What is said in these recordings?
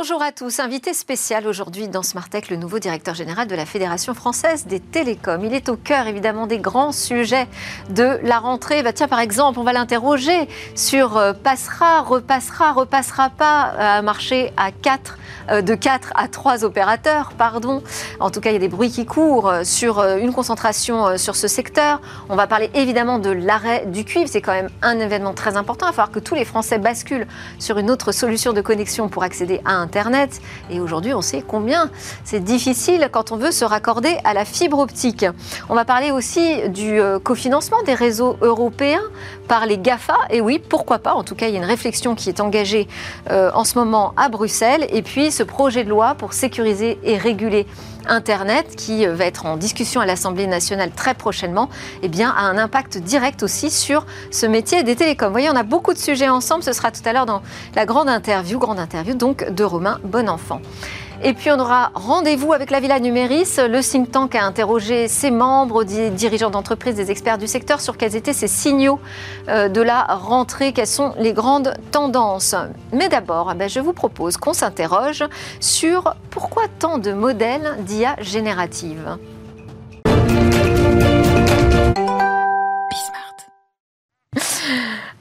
Bonjour à tous. Invité spécial aujourd'hui dans Smartech, le nouveau directeur général de la Fédération française des télécoms. Il est au cœur évidemment des grands sujets de la rentrée. Bah, tiens, par exemple, on va l'interroger sur euh, passera, repassera, repassera pas un marché à 4 euh, de 4 à 3 opérateurs, pardon. En tout cas, il y a des bruits qui courent euh, sur une concentration sur ce secteur. On va parler évidemment de l'arrêt du cuivre. C'est quand même un événement très important. Il va falloir que tous les Français basculent sur une autre solution de connexion pour accéder à Internet. Et aujourd'hui, on sait combien c'est difficile quand on veut se raccorder à la fibre optique. On va parler aussi du euh, cofinancement des réseaux européens par les GAFA. Et oui, pourquoi pas En tout cas, il y a une réflexion qui est engagée euh, en ce moment à Bruxelles. Et puis, ce projet de loi pour sécuriser et réguler Internet, qui euh, va être en discussion à l'Assemblée nationale très prochainement, eh bien, a un impact direct aussi sur ce métier des télécoms. Vous voyez, on a beaucoup de sujets ensemble. Ce sera tout à l'heure dans la grande interview, grande interview donc de Romain Bonenfant. Et puis on aura rendez-vous avec la Villa Numéris. Le think tank a interrogé ses membres, des dirigeants d'entreprise, des experts du secteur sur quels étaient ces signaux euh, de la rentrée, quelles sont les grandes tendances. Mais d'abord, ben, je vous propose qu'on s'interroge sur pourquoi tant de modèles d'IA générative.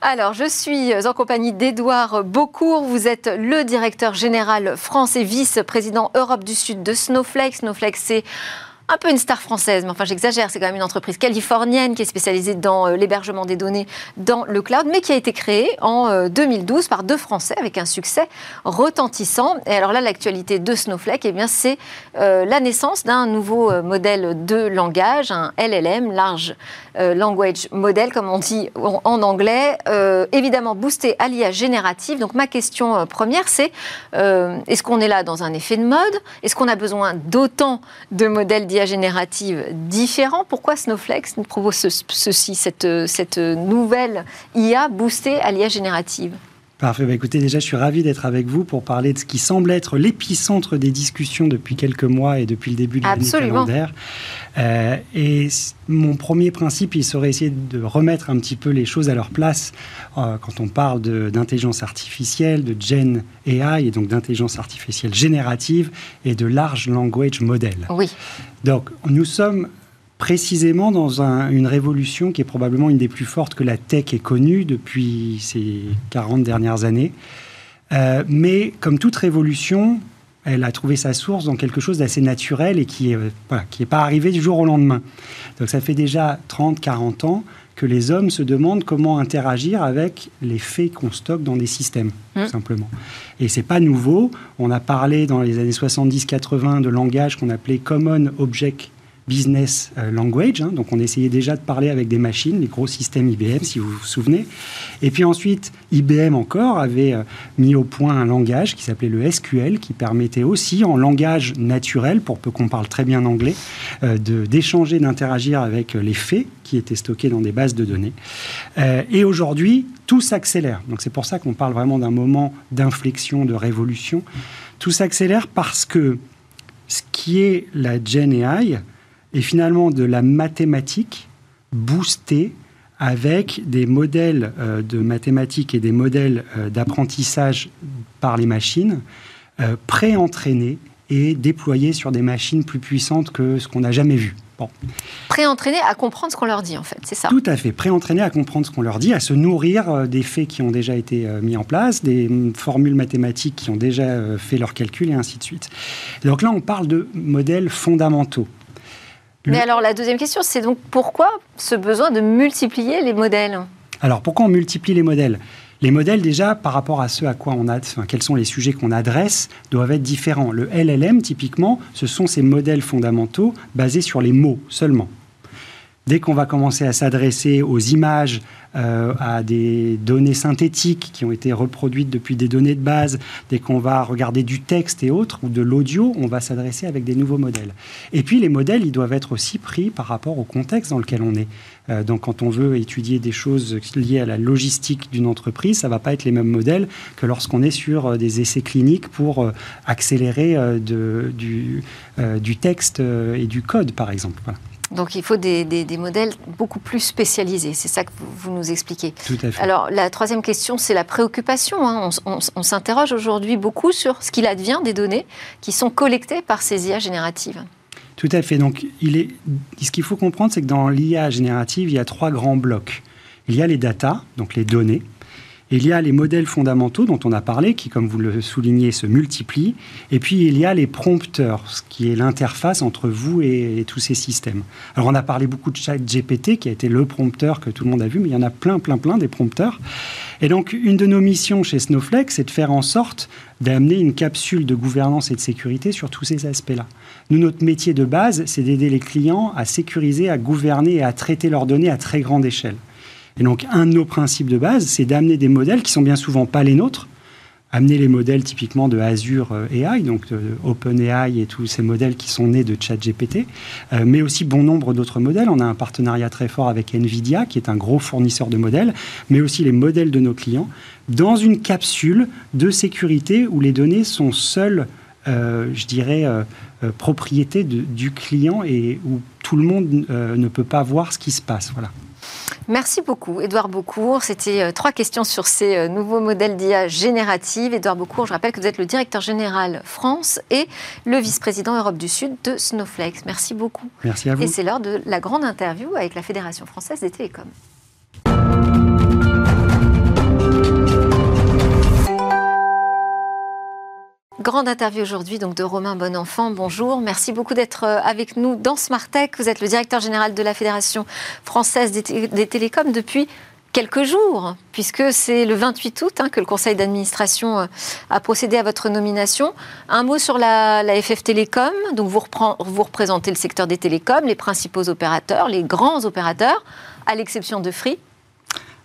Alors, je suis en compagnie d'Edouard Beaucourt. Vous êtes le directeur général France et vice-président Europe du Sud de Snowflake. Snowflake, c'est un peu une star française, mais enfin j'exagère, c'est quand même une entreprise californienne qui est spécialisée dans euh, l'hébergement des données dans le cloud, mais qui a été créée en 2012 euh, par deux Français avec un succès retentissant. Et alors là, l'actualité de Snowflake, eh bien c'est euh, la naissance d'un nouveau modèle de langage, un LLM, Large Language Model, comme on dit en, anglais, évidemment boosté à l'IA générative. Donc ma question première, c'est est-ce qu'on est là dans un effet de mode? Est-ce qu'on a besoin d'autant de modèles générative différents. Pourquoi Snowflake propose ceci, cette, cette nouvelle IA boostée à l'IA générative? Parfait. Bah, écoutez, déjà, je suis ravi d'être avec vous pour parler de ce qui semble être l'épicentre des discussions depuis quelques mois et depuis le début de l'année calendaire. Euh, et mon premier principe, il serait essayer de remettre un petit peu les choses à leur place euh, quand on parle d'intelligence artificielle, de Gen AI, et donc d'intelligence artificielle générative et de large language model. Oui. Donc, nous sommes précisément dans une révolution qui est probablement une des plus fortes que la tech ait connue depuis ces 40 dernières années. Euh, mais comme toute révolution, elle a trouvé sa source dans quelque chose d'assez naturel et qui n'est euh, pas arrivé du jour au lendemain. Donc ça fait déjà 30, 40 ans que les hommes se demandent comment interagir avec les faits qu'on stocke dans des systèmes, tout mmh. simplement. Et c'est pas nouveau. On a parlé dans les années 70-80 de langage qu'on appelait Common Object business euh, language. Hein. donc on essayait déjà de parler avec des machines, les gros systèmes IBM, si vous vous souvenez. Et puis ensuite, IBM encore avait euh, mis au point un langage qui s'appelait le SQL, qui permettait aussi, en langage naturel, pour peu qu'on parle très bien anglais, euh, d'échanger, d'interagir avec les faits qui étaient stockés dans des bases de données. et aujourd'hui, tout s'accélère. Donc c'est pour ça qu'on parle vraiment d'un moment d'inflexion, de révolution. Tout s'accélère parce que ce qui est la Gen AI, et finalement de la mathématique boostée avec des modèles euh, de mathématiques et des modèles euh, d'apprentissage par les machines euh, pré-entraînés et déployés sur des machines plus puissantes que ce qu'on n'a jamais vu. Bon. Pré-entraînés à comprendre ce qu'on leur dit, en fait, c'est ça Tout à fait. Pré-entraînés à comprendre ce qu'on leur dit, à se nourrir des faits qui ont déjà été mis en place, des mm, formules mathématiques qui ont déjà fait leurs calculs et ainsi de suite. Donc là, on parle de modèles fondamentaux. Mais alors la deuxième question, c'est donc pourquoi ce besoin de multiplier les modèles? Alors pourquoi on multiplie les modèles? Les modèles, déjà, par rapport à ce à quoi on a, quels sont les sujets qu'on adresse, doivent être différents. Le LLM, typiquement, ce sont ces modèles fondamentaux basés sur les mots seulement. Dès qu'on va commencer à s'adresser aux images, euh, à des données synthétiques qui ont été reproduites depuis des données de base, dès qu'on va regarder du texte et autres, ou de l'audio, on va s'adresser avec des nouveaux modèles. Et puis les modèles, ils doivent être aussi pris par rapport au contexte dans lequel on est. Euh, donc quand on veut étudier des choses liées à la logistique d'une entreprise, ça ne va pas être les mêmes modèles que lorsqu'on est sur euh, des essais cliniques pour accélérer du, du, texte et du code, par exemple. Donc il faut des, modèles beaucoup plus spécialisés, c'est ça que vous, nous expliquez. Tout à fait. Alors la troisième question, c'est la préoccupation. Hein. On, s'interroge aujourd'hui beaucoup sur ce qu'il advient des données qui sont collectées par ces IA génératives. Tout à fait. Donc il est, ce qu'il faut comprendre, c'est que dans l'IA générative, il y a trois grands blocs. Il y a les data, donc les données. Il y a les modèles fondamentaux dont on a parlé, qui, comme vous le soulignez, se multiplient. Et puis, il y a les prompteurs, ce qui est l'interface entre vous et, tous ces systèmes. Alors, on a parlé beaucoup de chat GPT, qui a été le prompteur que tout le monde a vu, mais il y en a plein, plein, plein des prompteurs. Et donc, une de nos missions chez Snowflake, c'est de faire en sorte d'amener une capsule de gouvernance et de sécurité sur tous ces aspects-là. Nous, notre métier de base, c'est d'aider les clients à sécuriser, à gouverner et à traiter leurs données à très grande échelle. Et donc, un de nos principes de base, c'est d'amener des modèles qui sont bien souvent pas les nôtres, amener les modèles typiquement de Azure euh, AI, donc de OpenAI et tous ces modèles qui sont nés de ChatGPT, euh, mais aussi bon nombre d'autres modèles. On a un partenariat très fort avec NVIDIA, qui est un gros fournisseur de modèles, mais aussi les modèles de nos clients, dans une capsule de sécurité où les données sont seules, euh, je dirais, propriété du client et où tout le monde ne peut pas voir ce qui se passe. Voilà. Merci beaucoup, Édouard Beaucourt. C'était euh, trois questions sur ces euh, nouveaux modèles d'IA générative. Édouard Beaucourt, je rappelle que vous êtes le directeur général France et le vice-président Europe du Sud de Snowflake. Merci beaucoup. Merci à vous. Et c'est l'heure de la grande interview avec la Fédération française des télécoms. Grande interview aujourd'hui donc de Romain Bonenfant. Bonjour, merci beaucoup d'être euh, avec nous dans Smart Tech. Vous êtes le directeur général de la Fédération française des, télécoms depuis quelques jours, puisque c'est le 28 août hein, que le conseil d'administration euh, a procédé à votre nomination. Un mot sur la, FF Télécom. Donc vous, vous représentez le secteur des télécoms, les principaux opérateurs, les grands opérateurs, à l'exception de Free,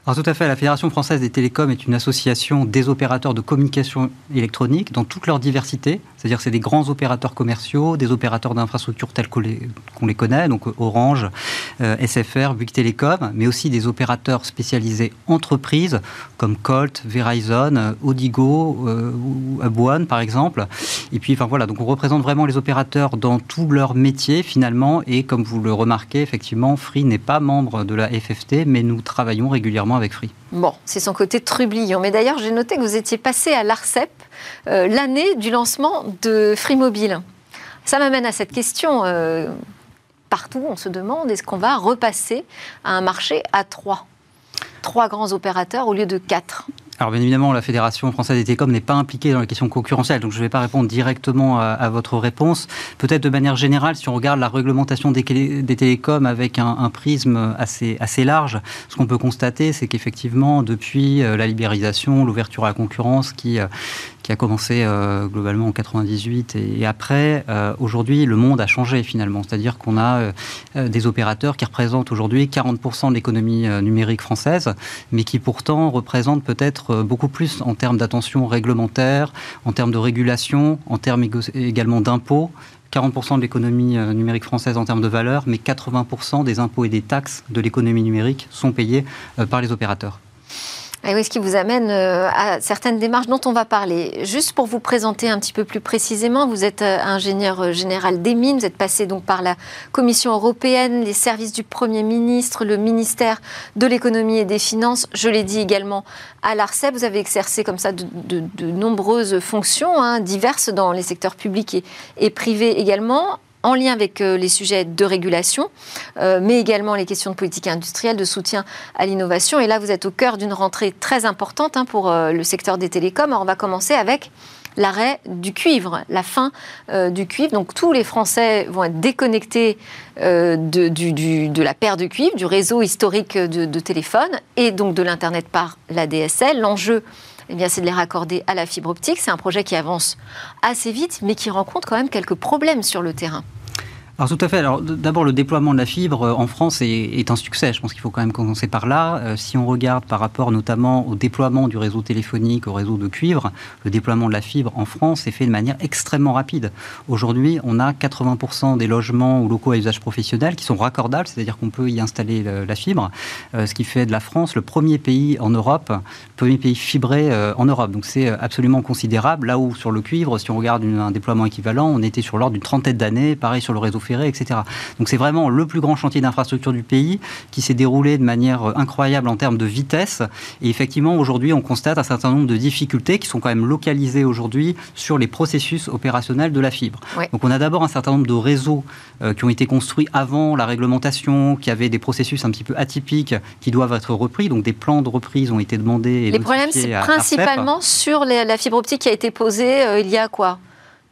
alors tout à fait, la Fédération française des télécoms est une association des opérateurs de communication électronique dans toute leur diversité, c'est-à-dire que c'est des grands opérateurs commerciaux, des opérateurs d'infrastructures tels qu'on les, connaît, donc Orange, euh, SFR, Bouygues Télécom, mais aussi des opérateurs spécialisés entreprises comme Colt, Verizon, Odigo euh, ou Abouane par exemple. Et puis enfin voilà, donc on représente vraiment les opérateurs dans tout leur métier finalement et comme vous le remarquez effectivement, Free n'est pas membre de la FFT mais nous travaillons régulièrement avec Free. Bon, c'est son côté trublion. Mais d'ailleurs, j'ai noté que vous étiez passé à l'ARCEP euh, l'année du lancement de Free Mobile. Ça m'amène à cette question. Euh, partout, on se demande est-ce qu'on va repasser à un marché à trois? Trois grands opérateurs au lieu de quatre alors bien évidemment, la Fédération française des télécoms n'est pas impliquée dans les questions concurrentielles, donc je ne vais pas répondre directement à, votre réponse. Peut-être de manière générale, si on regarde la réglementation des, télécoms avec un, prisme assez, assez large, ce qu'on peut constater, c'est qu'effectivement, depuis euh, la libéralisation, l'ouverture à la concurrence qui, euh, qui a commencé euh, globalement en 98 et, après, aujourd'hui, le monde a changé finalement. C'est-à-dire qu'on a des opérateurs qui représentent aujourd'hui 40% de l'économie numérique française, mais qui pourtant représentent peut-être euh, beaucoup plus en termes d'attention réglementaire, en termes de régulation, en termes également d'impôts. 40% de l'économie euh, numérique française en termes de valeur, mais 80% des impôts et des taxes de l'économie numérique sont payés euh, par les opérateurs. Et oui, ce qui vous amène euh, à certaines démarches dont on va parler. Juste pour vous présenter un petit peu plus précisément, vous êtes euh, ingénieur euh, général des mines, vous êtes passé donc par la Commission européenne, les services du Premier ministre, le ministère de l'économie et des finances, je l'ai dit également à l'ARCEP. Vous avez exercé comme ça de, nombreuses fonctions hein, diverses dans les secteurs publics et, et privés également en lien avec euh, les sujets de régulation, euh, mais également les questions de politique industrielle, de soutien à l'innovation. Et là, vous êtes au cœur d'une rentrée très importante hein, pour euh, le secteur des télécoms. Alors, on va commencer avec l'arrêt du cuivre, la fin du cuivre. Donc tous les Français vont être déconnectés de, la paire de cuivre, du réseau historique de, de téléphone et donc de l'Internet par la DSL. L'enjeu, eh bien, c'est de les raccorder à la fibre optique. C'est un projet qui avance assez vite, mais qui rencontre quand même quelques problèmes sur le terrain. Alors tout à fait. Alors d'abord le déploiement de la fibre euh, en France est, un succès. Je pense qu'il faut quand même commencer par là. Euh, si on regarde par rapport notamment au déploiement du réseau téléphonique, au réseau de cuivre, le déploiement de la fibre en France est fait de manière extrêmement rapide. Aujourd'hui, on a 80% des logements ou locaux à usage professionnel qui sont raccordables, c'est-à-dire qu'on peut y installer la fibre, euh, ce qui fait de la France le premier pays en Europe, premier pays fibré en Europe. Donc c'est absolument considérable. Là où sur le cuivre, si on regarde un déploiement équivalent, on était sur l'ordre d'une trentaine d'années. Pareil sur le réseau ferré, etc. Donc c'est vraiment le plus grand chantier d'infrastructure du pays qui s'est déroulé de manière incroyable en termes de vitesse. Et effectivement, aujourd'hui, on constate un certain nombre de difficultés qui sont quand même localisées aujourd'hui sur les processus opérationnels de la fibre. Donc on a d'abord un certain nombre de réseaux euh, qui ont été construits avant la réglementation, qui avaient des processus un petit peu atypiques qui doivent être repris. Donc des plans de reprise ont été demandés. Et les problèmes, c'est principalement sur la fibre optique qui a été posée euh, il y a quoi?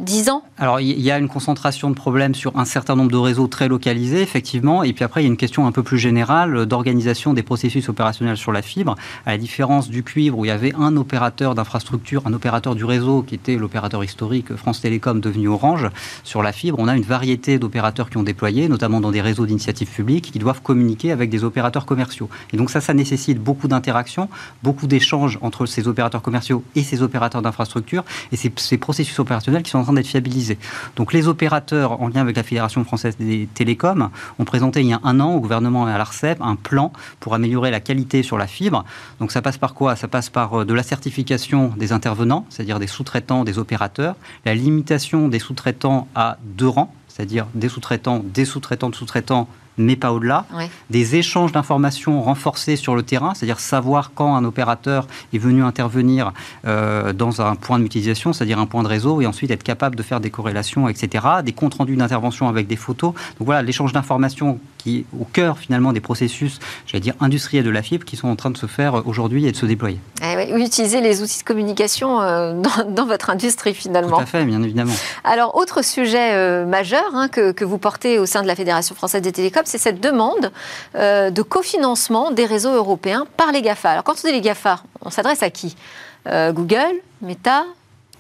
10 ans Alors, il y a une concentration de problèmes sur un certain nombre de réseaux très localisés, effectivement. Et puis après, il y a une question un peu plus générale d'organisation des processus opérationnels sur la fibre. À la différence du cuivre, où il y avait un opérateur d'infrastructure, un opérateur du réseau, qui était l'opérateur historique France Télécom devenu Orange, sur la fibre, on a une variété d'opérateurs qui ont déployé, notamment dans des réseaux d'initiatives publiques, qui doivent communiquer avec des opérateurs commerciaux. Et donc ça, ça nécessite beaucoup d'interactions, beaucoup d'échanges entre ces opérateurs commerciaux et ces opérateurs d'infrastructure. Et ces, ces processus opérationnels qui sont en d'être fiabilisés. Donc les opérateurs, en lien avec la Fédération française des télécoms, ont présenté il y a un an au gouvernement et à l'ARCEP un plan pour améliorer la qualité sur la fibre. Donc ça passe par quoi? Ça passe par euh, de la certification des intervenants, c'est-à-dire des sous-traitants, des opérateurs, la limitation des sous-traitants à deux rangs, c'est-à-dire des sous-traitants, des sous-traitants de sous-traitants mais pas au-delà. Des échanges d'informations renforcés sur le terrain, c'est-à-dire savoir quand un opérateur est venu intervenir euh, dans un point d'utilisation, c'est-à-dire un point de réseau, et ensuite être capable de faire des corrélations, etc. Des comptes rendus d'intervention avec des photos. Donc voilà, l'échange d'informations qui est au cœur finalement des processus, j'allais dire industriels de la fibre, qui sont en train de se faire aujourd'hui et de se déployer. Eh utiliser les outils de communication euh, dans, votre industrie finalement. Tout à fait, bien évidemment. Alors, autre sujet euh, majeur hein, que, que, vous portez au sein de la Fédération française des télécoms, c'est cette demande euh, de cofinancement des réseaux européens par les GAFA. Alors, quand on dit les GAFA, on s'adresse à qui? Google, Meta,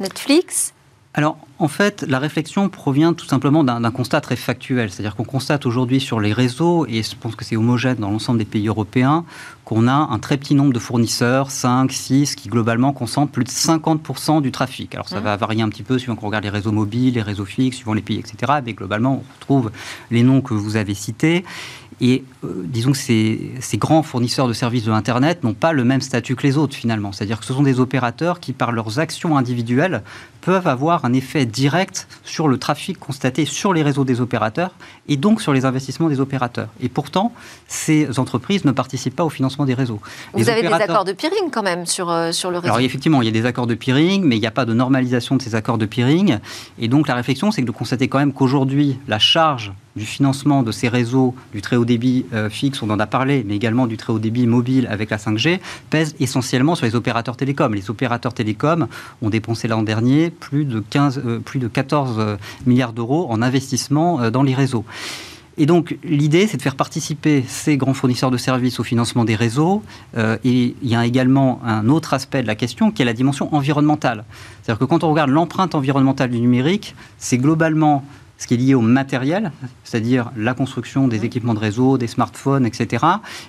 Netflix? Alors, en fait, la réflexion provient tout simplement d'un constat très factuel. C'est-à-dire qu'on constate aujourd'hui sur les réseaux, et je pense que c'est homogène dans l'ensemble des pays européens, qu'on a un très petit nombre de fournisseurs, 5, 6, qui globalement concentrent plus de 50% du trafic. Alors, ça mmh. va varier un petit peu suivant qu'on regarde les réseaux mobiles, les réseaux fixes, suivant les pays, etc. Mais globalement, on retrouve les noms que vous avez cités. Et euh, disons que ces, ces, grands fournisseurs de services de l'Internet n'ont pas le même statut que les autres finalement. C'est-à-dire que ce sont des opérateurs qui, par leurs actions individuelles, peuvent avoir un effet direct sur le trafic constaté sur les réseaux des opérateurs et donc sur les investissements des opérateurs. Et pourtant, ces entreprises ne participent pas au financement des réseaux. Vous avez des accords de peering quand même sur, euh, sur le réseau Alors effectivement, il y a des accords de peering, mais il n'y a pas de normalisation de ces accords de peering. Et donc la réflexion, c'est de constater quand même qu'aujourd'hui, la charge du financement de ces réseaux du très haut débit euh, fixe, on en a parlé, mais également du très haut débit mobile avec la 5G, pèse essentiellement sur les opérateurs télécoms. Les opérateurs télécoms ont dépensé l'an dernier plus de, 15, euh, plus de 14 euh, milliards d'euros en investissement dans les réseaux. Et donc l'idée, c'est de faire participer ces grands fournisseurs de services au financement des réseaux. et il y a également un autre aspect de la question qui est la dimension environnementale. C'est-à-dire que quand on regarde l'empreinte environnementale du numérique, c'est globalement ce qui est lié au matériel, c'est-à-dire la construction des équipements de réseau, des smartphones, etc.,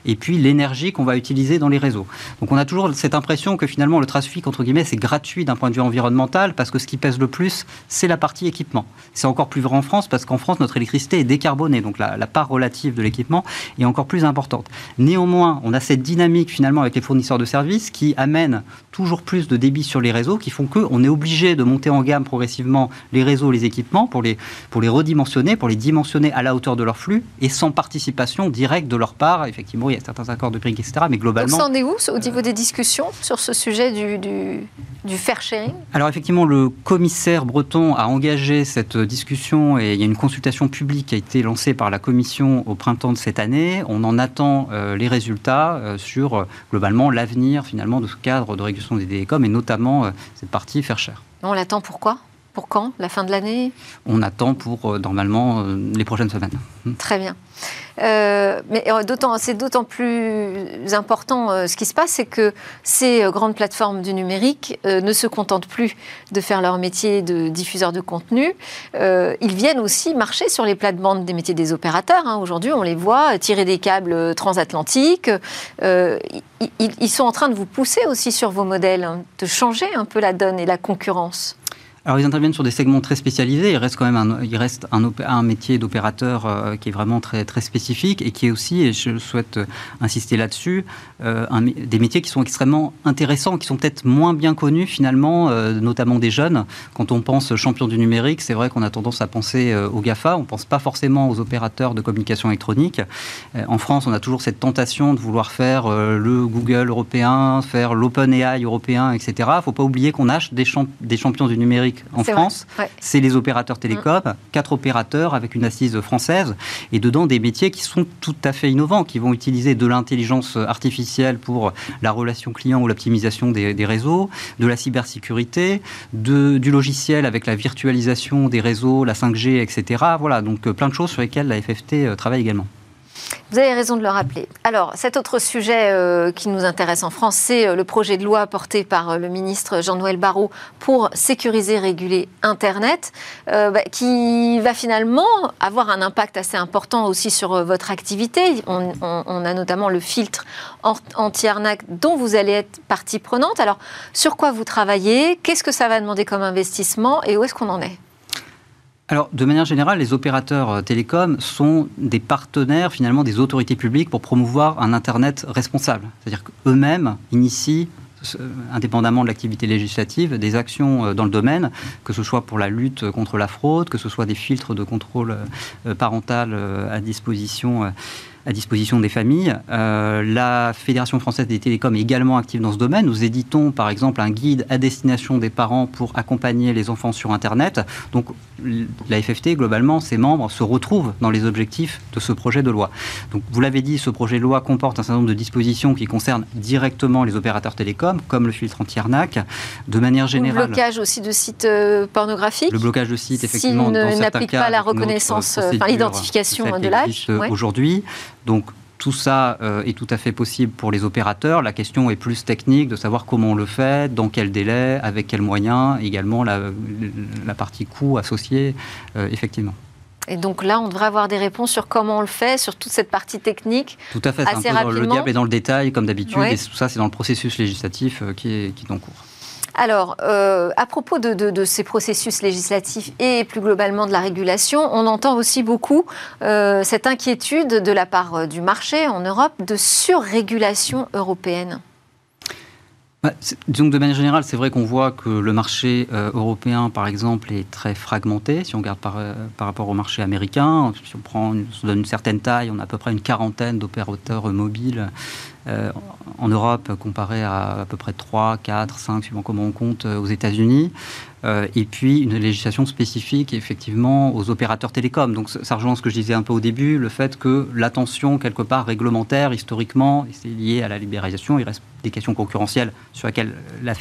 et puis l'énergie qu'on va utiliser dans les réseaux. Donc on a toujours cette impression que finalement le trafic, entre guillemets, c'est gratuit d'un point de vue environnemental, parce que ce qui pèse le plus, c'est la partie équipement. C'est encore plus vrai en France, parce qu'en France, notre électricité est décarbonée, donc la, la part relative de l'équipement est encore plus importante. Néanmoins, on a cette dynamique finalement avec les fournisseurs de services qui amène toujours plus de débit sur les réseaux, qui font qu'on est obligé de monter en gamme progressivement les réseaux, les équipements, pour les, pour les redimensionner, pour les dimensionner à la hauteur de leur flux et sans participation directe de leur part. Effectivement, il y a certains accords de prix, etc. Mais globalement. Vous en est où au niveau des discussions sur ce sujet du, du, du fair sharing? Alors, effectivement, le commissaire breton a engagé cette discussion et il y a une consultation publique qui a été lancée par la commission au printemps de cette année. On en attend euh, les résultats euh, sur euh, globalement l'avenir finalement de ce cadre de régulation des télécoms et notamment cette partie fair share. On l'attend pourquoi? Pour quand? La fin de l'année? On attend pour euh, normalement euh, les prochaines semaines. Hmm. Très bien. Euh, mais c'est d'autant plus important ce qui se passe, c'est que ces grandes plateformes du numérique ne se contentent plus de faire leur métier de diffuseur de contenu. ils viennent aussi marcher sur les plates-bandes des métiers des opérateurs. Hein. Aujourd'hui, on les voit tirer des câbles transatlantiques. ils, sont en train de vous pousser aussi sur vos modèles, hein, de changer un peu la donne et la concurrence. Alors ils interviennent sur des segments très spécialisés. Il reste quand même un, métier d'opérateur euh, qui est vraiment très, spécifique et qui est aussi, et je souhaite euh, insister là-dessus, euh, des métiers qui sont extrêmement intéressants, qui sont peut-être moins bien connus finalement, notamment des jeunes. Quand on pense champion du numérique, c'est vrai qu'on a tendance à penser aux GAFA, on ne pense pas forcément aux opérateurs de communication électronique. en France, on a toujours cette tentation de vouloir faire le Google européen, faire l'OpenAI européen, etc. Il ne faut pas oublier qu'on a des champions du numérique en France, c'est les opérateurs télécoms, mm. quatre opérateurs avec une assise française, et dedans des métiers qui sont tout à fait innovants, qui vont utiliser de l'intelligence artificielle pour la relation client ou l'optimisation des, réseaux, de la cybersécurité, de, du logiciel avec la virtualisation des réseaux, la 5G, etc. Voilà, donc euh, plein de choses sur lesquelles la FFT euh, travaille également. Vous avez raison de le rappeler. Alors, cet autre sujet euh, qui nous intéresse en France, c'est euh, le projet de loi porté par euh, le ministre Jean-Noël Barrot pour sécuriser et réguler Internet, bah, qui va finalement avoir un impact assez important aussi sur votre activité. On, on a notamment le filtre anti-arnaque dont vous allez être partie prenante. Alors, sur quoi vous travaillez? Qu'est-ce que ça va demander comme investissement? Et où est-ce qu'on en est? Alors, de manière générale, les opérateurs euh, télécoms sont des partenaires finalement des autorités publiques pour promouvoir un Internet responsable. C'est-à-dire qu'eux-mêmes initient euh, indépendamment de l'activité législative, des actions euh, dans le domaine, que ce soit pour la lutte contre la fraude, que ce soit des filtres de contrôle parental à disposition à disposition des familles. Euh, la Fédération française des télécoms est également active dans ce domaine. Nous éditons par exemple un guide à destination des parents pour accompagner les enfants sur Internet. Donc la FFT, globalement, ses membres se retrouvent dans les objectifs de ce projet de loi. Donc vous l'avez dit, ce projet de loi comporte un certain nombre de dispositions qui concernent directement les opérateurs télécoms, comme le filtre anti-arnaque. De manière générale... Le blocage aussi de sites euh, pornographiques Le blocage de sites, effectivement, S'ils n'appliquent pas la reconnaissance, enfin l'identification de l'âge. Aujourd'hui, donc tout ça euh, est tout à fait possible pour les opérateurs. La question est plus technique de savoir comment on le fait, dans quel délai, avec quels moyens, également la, partie coût associée, euh, effectivement. Et donc là, on devrait avoir des réponses sur comment on le fait, sur toute cette partie technique. Tout à fait, assez un peu le diable est dans le détail, comme d'habitude, et tout ça, c'est dans le processus législatif euh, qui, est, qui est en cours. Alors, euh, à propos de, ces processus législatifs et plus globalement de la régulation, on entend aussi beaucoup euh, cette inquiétude de la part euh, du marché en Europe de surrégulation européenne. Bah, donc de manière générale, c'est vrai qu'on voit que le marché européen, par exemple, est très fragmenté. Si on regarde par, rapport au marché américain, si on prend, se donne une certaine taille, on a à peu près une quarantaine d'opérateurs mobiles euh, en Europe comparé à à peu près 3, 4, 5, suivant comment on compte, euh, aux États-Unis. Euh, et puis une législation spécifique effectivement aux opérateurs télécoms. Donc ça rejoint ce que je disais un peu au début, le fait que l'attention quelque part réglementaire historiquement, c'est lié à la libéralisation, il reste des questions concurrentielles sur lesquelles la,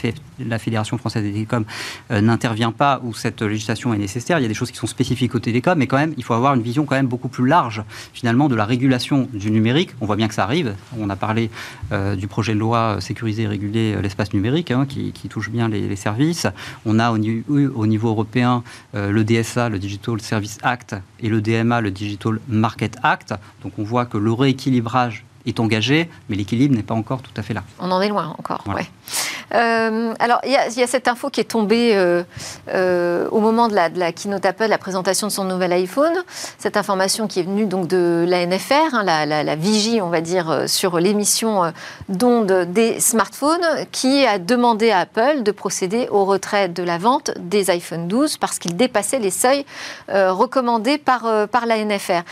Fédération française des télécoms n'intervient pas, où cette législation est nécessaire. Il y a des choses qui sont spécifiques aux télécoms, mais quand même, il faut avoir une vision quand même beaucoup plus large, finalement, de la régulation du numérique. On voit bien que ça arrive. On a parlé euh, du projet de loi sécuriser et réguler l'espace numérique, hein, qui, touche bien les, services. On a au au niveau européen euh, le DSA, le Digital Service Act, et le DMA, le Digital Market Act. Donc on voit que le rééquilibrage est engagé, mais l'équilibre n'est pas encore tout à fait là. On en est loin encore, euh, alors, il y, a cette info qui est tombée euh, euh, au moment de la, de la, keynote Apple, la présentation de son nouvel iPhone. Cette information qui est venue donc de la NFR, hein, la, vigie, on va dire, sur l'émission d'ondes des smartphones, qui a demandé à Apple de procéder au retrait de la vente des iPhone 12 parce qu'ils dépassaient les seuils recommandés par, par la NFR.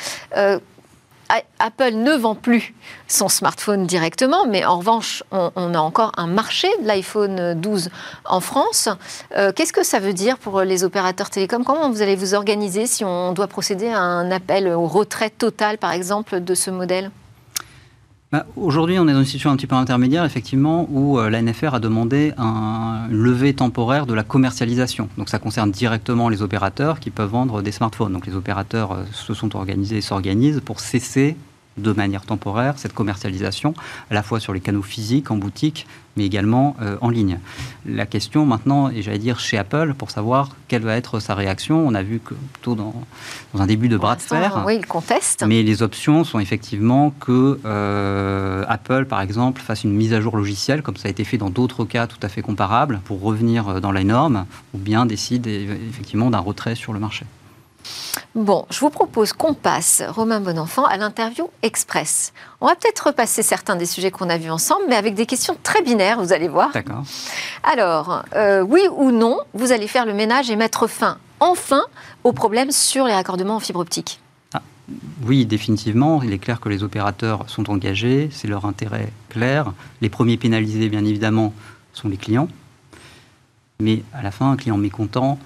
Apple ne vend plus son smartphone directement, mais en revanche, on, a encore un marché de l'iPhone 12 en France. Euh, qu'est-ce que ça veut dire pour les opérateurs télécoms? Comment vous allez vous organiser si on doit procéder à un appel au retrait total, par exemple, de ce modèle? Bah, aujourd'hui, on est dans une situation un petit peu intermédiaire, effectivement, où euh, la NFR a demandé un levé temporaire de la commercialisation. Donc ça concerne directement les opérateurs qui peuvent vendre des smartphones. Donc les opérateurs euh, se sont organisés et s'organisent pour cesser de manière temporaire cette commercialisation, à la fois sur les canaux physiques, en boutique, mais également euh, en ligne. La question maintenant, et j'allais dire chez Apple, pour savoir quelle va être sa réaction, on a vu que plutôt dans, dans un début de bras de fer. Oui, il conteste. Mais les options sont effectivement que euh, Apple, par exemple, fasse une mise à jour logicielle, comme ça a été fait dans d'autres cas tout à fait comparables, pour revenir euh, dans la norme, ou bien décide effectivement d'un retrait sur le marché. Bon, je vous propose qu'on passe, Romain Bonenfant, à l'interview express. On va peut-être repasser certains des sujets qu'on a vus ensemble, mais avec des questions très binaires, vous allez voir. D'accord. Alors, euh, oui ou non, vous allez faire le ménage et mettre fin, enfin, aux problèmes sur les raccordements en fibre optique? Ah, oui, définitivement. Il est clair que les opérateurs sont engagés, c'est leur intérêt clair. Les premiers pénalisés, bien évidemment, sont les clients. Mais à la fin, un client mécontent,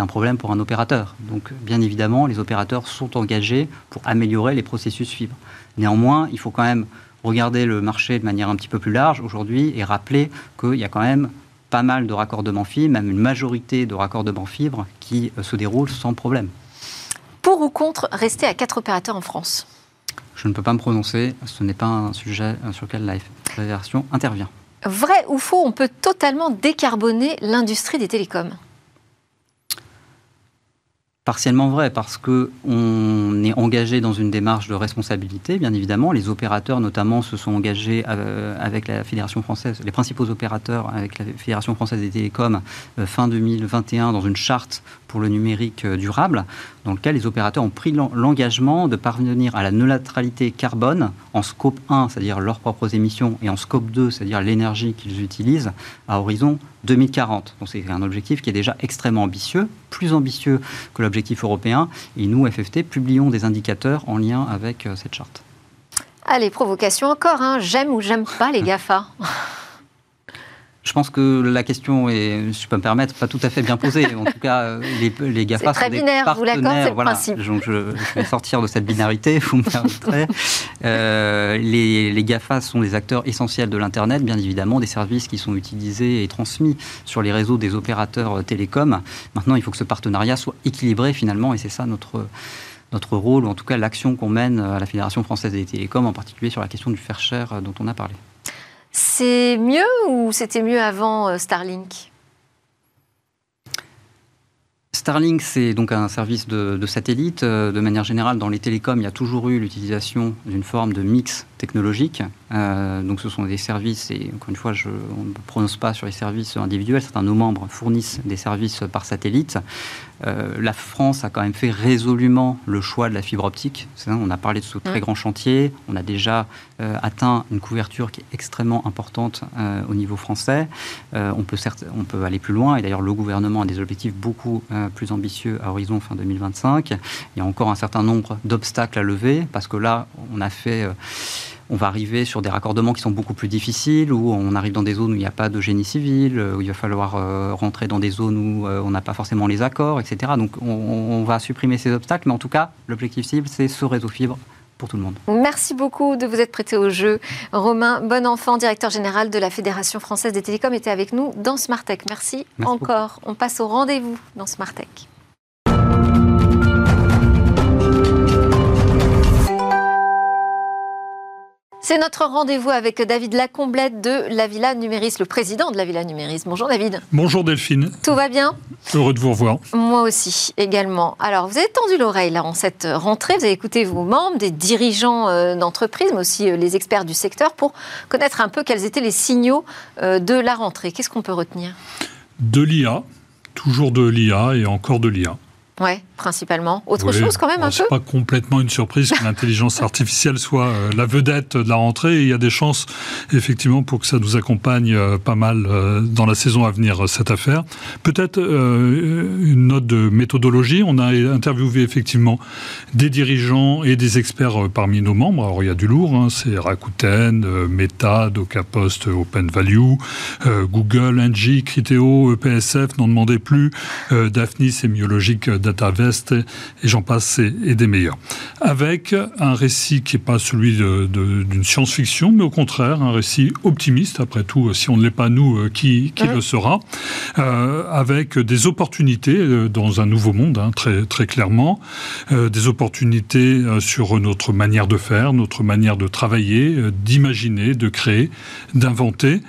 un problème pour un opérateur. Donc, bien évidemment, les opérateurs sont engagés pour améliorer les processus fibres. Néanmoins, il faut quand même regarder le marché de manière un petit peu plus large aujourd'hui et rappeler qu'il y a quand même pas mal de raccordements fibres, même une majorité de raccordements fibres qui euh, se déroulent sans problème. Pour ou contre rester à quatre opérateurs en France? Je ne peux pas me prononcer, ce n'est pas un sujet euh, sur lequel la Fédération intervient. Vrai ou faux, on peut totalement décarboner l'industrie des télécoms? Partiellement vrai parce que on est engagé dans une démarche de responsabilité, bien évidemment. Les opérateurs, notamment, se sont engagés euh, avec la Fédération française, les principaux opérateurs avec la Fédération française des télécoms euh, fin 2021 dans une charte pour le numérique euh, durable, dans lequel les opérateurs ont pris l'engagement de parvenir à la neutralité carbone en scope 1, c'est-à-dire leurs propres émissions, et en scope 2, c'est-à-dire l'énergie qu'ils utilisent, à horizon 2040. Donc c'est un objectif qui est déjà extrêmement ambitieux, plus ambitieux que l'objectif européen. Et nous, FFT, publions des indicateurs en lien avec euh, cette charte. Allez, provocation encore, hein. j'aime ou j'aime pas les GAFA je pense que la question est, si je peux me permettre, pas tout à fait bien posée. En tout cas, les, les GAFA sont des binaire, partenaires. Vous voilà. principe. Donc je, vais sortir de cette binarité, vous me permettrez. Euh, les, les, GAFA sont des acteurs essentiels de l'Internet, bien évidemment, des services qui sont utilisés et transmis sur les réseaux des opérateurs euh, télécoms. Maintenant, il faut que ce partenariat soit équilibré finalement, et c'est ça notre notre rôle, ou en tout cas l'action qu'on mène à la Fédération française des télécoms, en particulier sur la question du faire cher euh, dont on a parlé. C'est mieux ou c'était mieux avant euh, Starlink? Starlink, c'est donc un service de, satellite. Euh, de manière générale, dans les télécoms, il y a toujours eu l'utilisation d'une forme de mix technologique. Euh, donc, ce sont des services, et encore une fois, je, on ne prononce pas sur les services individuels. Certains de nos membres fournissent des services par satellite. Euh, la France a quand même fait résolument le choix de la fibre optique. On a parlé de ce très grand chantier. On a déjà euh, atteint une couverture qui est extrêmement importante euh, au niveau français. on, peut certes, on peut aller plus loin. Et d'ailleurs, le gouvernement a des objectifs beaucoup plus ambitieux à horizon fin 2025. Il y a encore un certain nombre d'obstacles à lever parce que là, on a fait on va arriver sur des raccordements qui sont beaucoup plus difficiles, où on arrive dans des zones où il n'y a pas de génie civil, euh, où il va falloir euh, rentrer dans des zones où euh, on n'a pas forcément les accords, etc. Donc on, va supprimer ces obstacles, mais en tout cas, l'objectif cible, c'est ce réseau fibre pour tout le monde. Merci beaucoup de vous être prêté au jeu. Romain Bonenfant, directeur général de la Fédération française des télécoms, était avec nous dans Smartech. Merci, Merci encore. On passe au rendez-vous dans Smartech. C'est notre rendez-vous avec David Lacomblette de la Villa Numéris, le président de la Villa Numéris. Bonjour David. Bonjour Delphine. Tout va bien Heureux de vous revoir. Moi aussi, également. Alors, vous avez tendu l'oreille là en cette rentrée, vous avez écouté vos membres, des dirigeants euh, d'entreprise, mais aussi euh, les experts du secteur pour connaître un peu quels étaient les signaux euh, de la rentrée. Qu'est-ce qu'on peut retenir? De l'IA, toujours de l'IA et encore de l'IA. Ouais, principalement. Autre chose quand même un peu C'est pas complètement une surprise que l'intelligence artificielle soit euh, la vedette de la rentrée. il y a des chances, effectivement, pour que ça nous accompagne euh, pas mal euh, dans la saison à venir, cette affaire. Peut-être une note de méthodologie. On a interviewé effectivement des dirigeants et des experts parmi nos membres. Alors il y a du lourd, hein. c'est Rakuten, Meta, DocaPost, Open Value, Google, Engie, Criteo, EPSF, n'en demandez plus, Daphne, Sémiologique, Data Et, j'en passe, et, des meilleurs. Avec un récit qui n'est pas celui d'une science-fiction, mais au contraire, un récit optimiste, après tout, si on ne l'est pas nous, qui, qui le sera, avec des opportunités dans un nouveau monde, hein, très, très clairement, des opportunités sur notre manière de faire, notre manière de travailler, d'imaginer, de créer, d'inventer,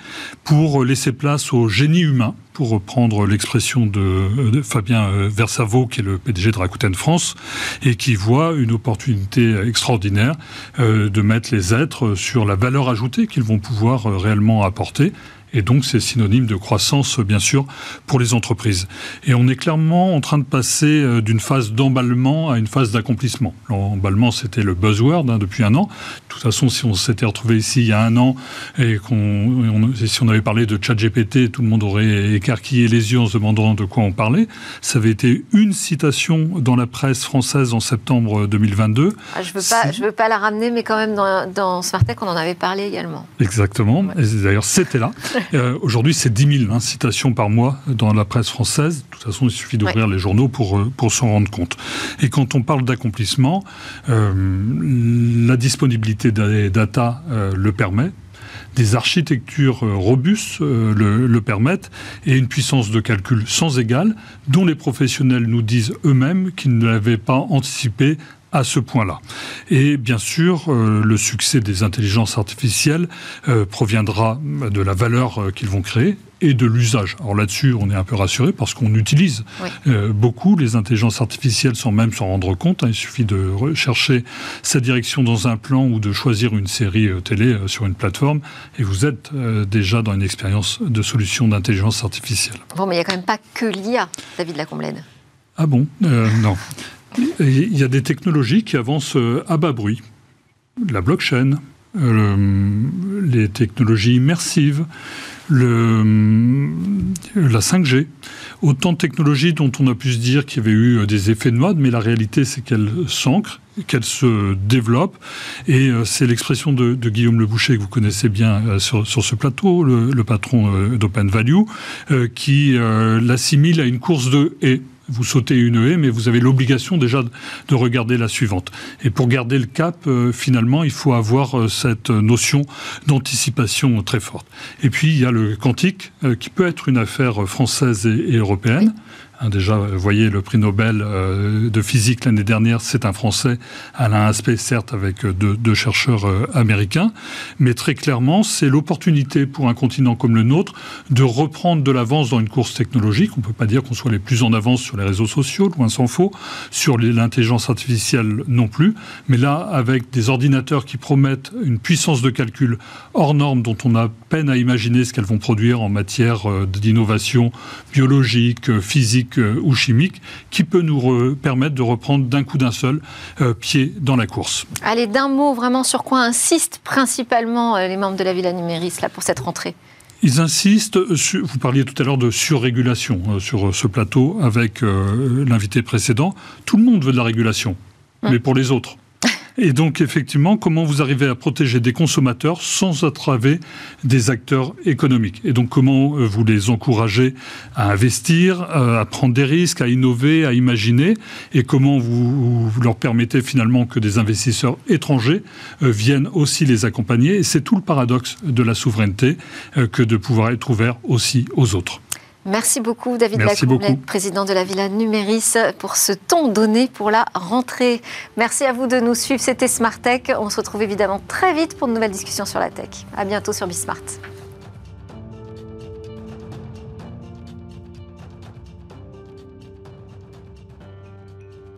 pour laisser place au génie humain, pour reprendre l'expression de, Fabien euh, Versavo, qui est le PDG de Rakuten France, et qui voit une opportunité extraordinaire euh, de mettre les êtres sur la valeur ajoutée qu'ils vont pouvoir euh, réellement apporter et donc, c'est synonyme de croissance, bien sûr, pour les entreprises. Et on est clairement en train de passer euh, d'une phase d'emballement à une phase d'accomplissement. L'emballement, c'était le buzzword hein, depuis un an. De toute façon, si on s'était retrouvé ici il y a un an et qu'on, si on avait parlé de ChatGPT, tout le monde aurait écarquillé les yeux en se demandant de quoi on parlait. Ça avait été une citation dans la presse française en septembre 2022. Ah, je ne veux, pas, je veux pas la ramener, mais quand même, dans, dans Smartech, on en avait parlé également. Exactement. Et d'ailleurs, c'était là. Euh, aujourd'hui, c'est 10 000 citations par mois dans la presse française. De toute façon, il suffit d'ouvrir les journaux pour, euh, pour s'en rendre compte. Et quand on parle d'accomplissement, euh, la disponibilité des data le permet des architectures robustes le, le, permettent et une puissance de calcul sans égale dont les professionnels nous disent eux-mêmes qu'ils ne l'avaient pas anticipé à ce point-là. Et bien sûr, euh, le succès des intelligences artificielles euh, proviendra de la valeur euh, qu'ils vont créer et de l'usage. Alors là-dessus, on est un peu rassuré parce qu'on utilise beaucoup les intelligences artificielles sans même s'en rendre compte. Hein. Il suffit de rechercher sa direction dans un plan ou de choisir une série télé sur une plateforme et vous êtes déjà dans une expérience de solution d'intelligence artificielle. Bon, mais il n'y a quand même pas que l'IA, David Lacomblène. Ah bon? Non. Il y a des technologies qui avancent euh, à bas bruit. La blockchain, euh, les technologies immersives, la 5G. Autant de technologies dont on a pu se dire qu'il y avait eu euh, des effets de mode, mais la réalité c'est qu'elles s'ancrent, qu'elles se développent. Et c'est l'expression de, Guillaume Le Boucher, que vous connaissez bien sur, ce plateau, le, patron d'Open Value, qui l'assimile à une course de haies vous sautez une haie, mais vous avez l'obligation déjà de regarder la suivante. Et pour garder le cap, euh, finalement, il faut avoir euh, cette notion d'anticipation très forte. Et puis, il y a le quantique, euh, qui peut être une affaire française et, européenne. Hein, déjà, vous voyez, le prix Nobel euh, de physique l'année dernière, c'est un Français, Alain Aspect, certes, avec euh, deux, chercheurs euh, américains, mais très clairement, c'est l'opportunité pour un continent comme le nôtre de reprendre de l'avance dans une course technologique. On ne peut pas dire qu'on soit les plus en avance sur les réseaux sociaux, loin s'en faut, sur l'intelligence artificielle non plus, mais là, avec des ordinateurs qui promettent une puissance de calcul hors norme dont on a peine à imaginer ce qu'elles vont produire en matière d'innovation biologique, physique, euh, ou chimique qui peut nous permettre de reprendre d'un coup d'un seul euh, pied dans la course. Allez, d'un mot vraiment sur quoi insistent principalement euh, les membres de la Villa Numéris là, pour cette rentrée? Ils insistent, vous parliez tout à l'heure de surrégulation sur ce plateau avec l'invité précédent. Tout le monde veut de la régulation, hum. mais pour les autres. Et donc, effectivement, comment vous arrivez à protéger des consommateurs sans attraver des acteurs économiques? Et donc, comment euh, vous les encouragez à investir, euh, à prendre des risques, à innover, à imaginer? Et comment vous, leur permettez finalement que des investisseurs étrangers euh, viennent aussi les accompagner? Et c'est tout le paradoxe de la souveraineté que de pouvoir être ouvert aussi aux autres. Merci beaucoup David Merci président de la Villa Numéris, pour ce ton donné pour la rentrée. Merci à vous de nous suivre. C'était Smart Tech. On se retrouve évidemment très vite pour de nouvelles discussions sur la tech. À bientôt sur Bismart.